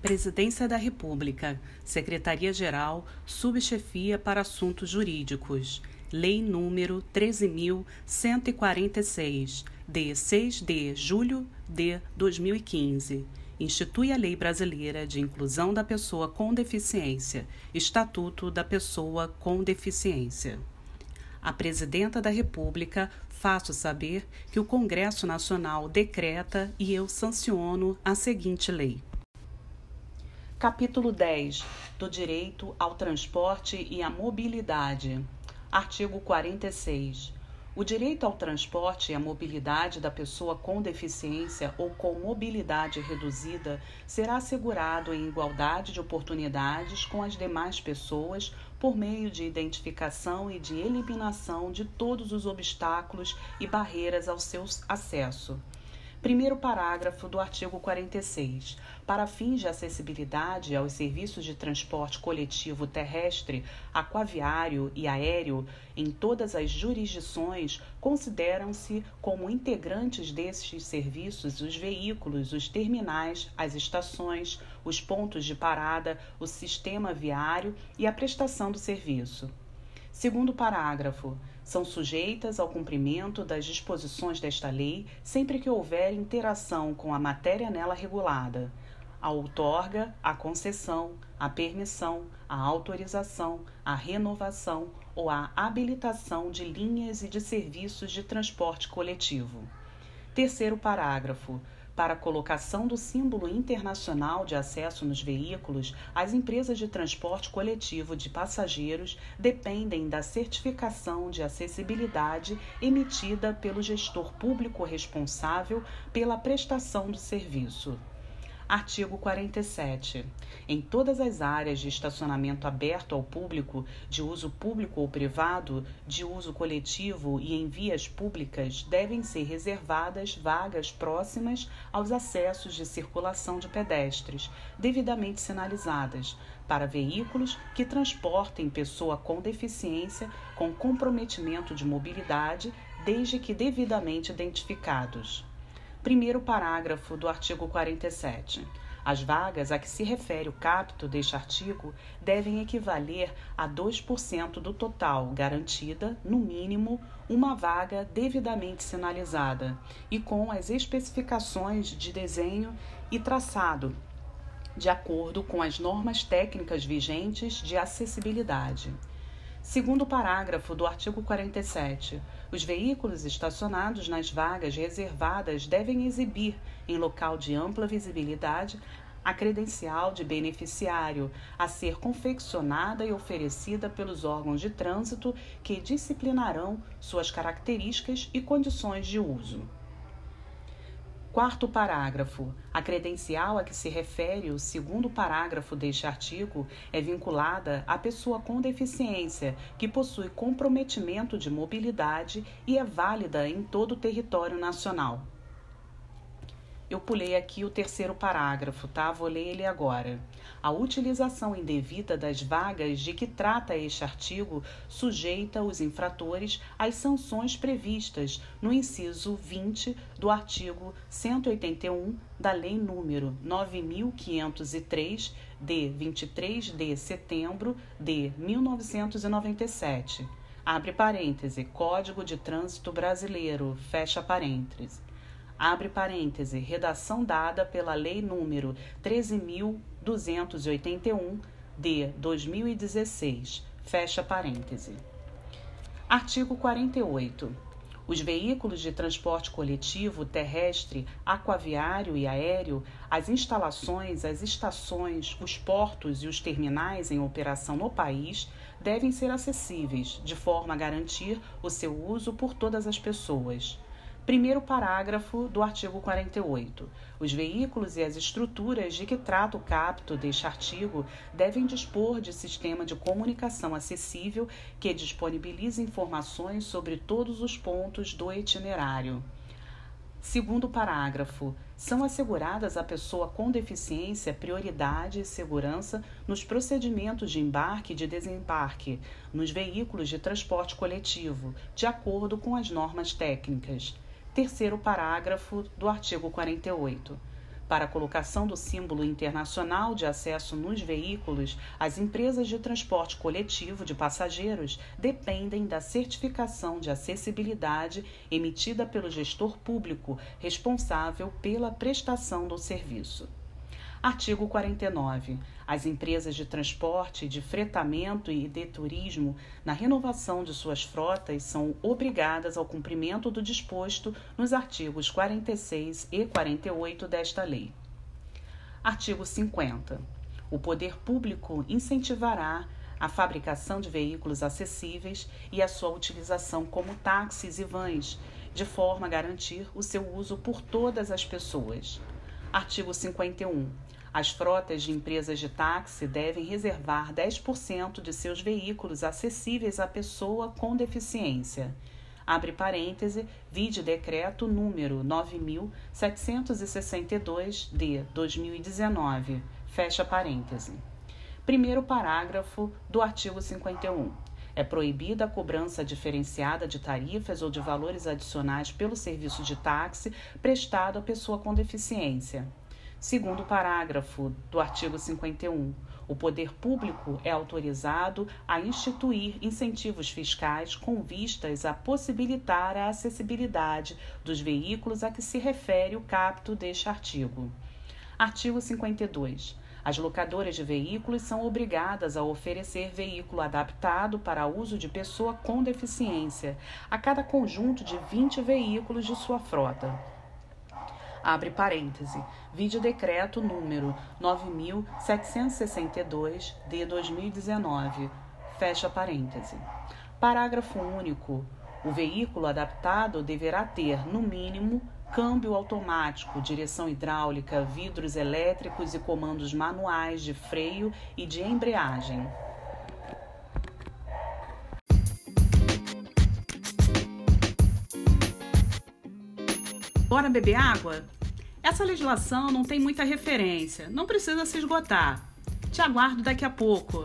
Presidência da República, Secretaria-Geral, Subchefia para Assuntos Jurídicos. Lei número 13.146, de 6 de julho de 2015. Institui a Lei Brasileira de Inclusão da Pessoa com Deficiência, Estatuto da Pessoa com Deficiência. A Presidenta da República faço saber que o Congresso Nacional decreta e eu sanciono a seguinte lei. Capítulo 10 do Direito ao Transporte e à Mobilidade. Artigo 46. O direito ao transporte e à mobilidade da pessoa com deficiência ou com mobilidade reduzida será assegurado em igualdade de oportunidades com as demais pessoas por meio de identificação e de eliminação de todos os obstáculos e barreiras ao seu acesso Primeiro parágrafo do artigo 46. Para fins de acessibilidade aos serviços de transporte coletivo terrestre, aquaviário e aéreo em todas as jurisdições, consideram-se como integrantes destes serviços os veículos, os terminais, as estações, os pontos de parada, o sistema viário e a prestação do serviço. Segundo parágrafo, são sujeitas ao cumprimento das disposições desta lei sempre que houver interação com a matéria nela regulada, a outorga, a concessão, a permissão, a autorização, a renovação ou a habilitação de linhas e de serviços de transporte coletivo. Terceiro parágrafo para a colocação do símbolo internacional de acesso nos veículos, as empresas de transporte coletivo de passageiros dependem da certificação de acessibilidade emitida pelo gestor público responsável pela prestação do serviço. Artigo 47. Em todas as áreas de estacionamento aberto ao público, de uso público ou privado, de uso coletivo e em vias públicas, devem ser reservadas vagas próximas aos acessos de circulação de pedestres, devidamente sinalizadas, para veículos que transportem pessoa com deficiência com comprometimento de mobilidade, desde que devidamente identificados. Primeiro parágrafo do artigo 47. As vagas a que se refere o capto deste artigo devem equivaler a 2% do total, garantida, no mínimo, uma vaga devidamente sinalizada e com as especificações de desenho e traçado, de acordo com as normas técnicas vigentes de acessibilidade. Segundo parágrafo do artigo 47, os veículos estacionados nas vagas reservadas devem exibir, em local de ampla visibilidade, a credencial de beneficiário a ser confeccionada e oferecida pelos órgãos de trânsito que disciplinarão suas características e condições de uso. Quarto parágrafo. A credencial a que se refere o segundo parágrafo deste artigo é vinculada à pessoa com deficiência que possui comprometimento de mobilidade e é válida em todo o território nacional. Eu pulei aqui o terceiro parágrafo, tá? Vou ler ele agora. A utilização indevida das vagas de que trata este artigo sujeita os infratores às sanções previstas no inciso 20 do artigo 181 da Lei número 9503 de 23 de setembro de 1997. Abre parêntese, Código de Trânsito Brasileiro, fecha parênteses abre parêntese, redação dada pela Lei número 13.281 de 2016, fecha parêntese. Artigo 48. Os veículos de transporte coletivo, terrestre, aquaviário e aéreo, as instalações, as estações, os portos e os terminais em operação no país devem ser acessíveis, de forma a garantir o seu uso por todas as pessoas. Primeiro parágrafo do artigo 48. Os veículos e as estruturas de que trata o capto deste artigo devem dispor de sistema de comunicação acessível que disponibilize informações sobre todos os pontos do itinerário. Segundo parágrafo, são asseguradas à pessoa com deficiência prioridade e segurança nos procedimentos de embarque e de desembarque nos veículos de transporte coletivo, de acordo com as normas técnicas. Terceiro parágrafo do artigo 48. Para a colocação do símbolo internacional de acesso nos veículos, as empresas de transporte coletivo de passageiros dependem da certificação de acessibilidade emitida pelo gestor público responsável pela prestação do serviço. Artigo 49. As empresas de transporte, de fretamento e de turismo, na renovação de suas frotas, são obrigadas ao cumprimento do disposto nos artigos 46 e 48 desta lei. Artigo 50. O poder público incentivará a fabricação de veículos acessíveis e a sua utilização como táxis e vans, de forma a garantir o seu uso por todas as pessoas. Artigo 51. As frotas de empresas de táxi devem reservar 10% de seus veículos acessíveis à pessoa com deficiência. Abre parêntese, vide decreto número 9762 de 2019. Fecha parêntese. Primeiro parágrafo do artigo 51. É proibida a cobrança diferenciada de tarifas ou de valores adicionais pelo serviço de táxi prestado à pessoa com deficiência. Segundo parágrafo do artigo 51, o poder público é autorizado a instituir incentivos fiscais com vistas a possibilitar a acessibilidade dos veículos a que se refere o capto deste artigo. Artigo 52. As locadoras de veículos são obrigadas a oferecer veículo adaptado para uso de pessoa com deficiência a cada conjunto de 20 veículos de sua frota abre parêntese, vídeo decreto número 9762 de 2019, fecha parêntese. Parágrafo único. O veículo adaptado deverá ter, no mínimo, câmbio automático, direção hidráulica, vidros elétricos e comandos manuais de freio e de embreagem. Bora beber água? Essa legislação não tem muita referência, não precisa se esgotar. Te aguardo daqui a pouco.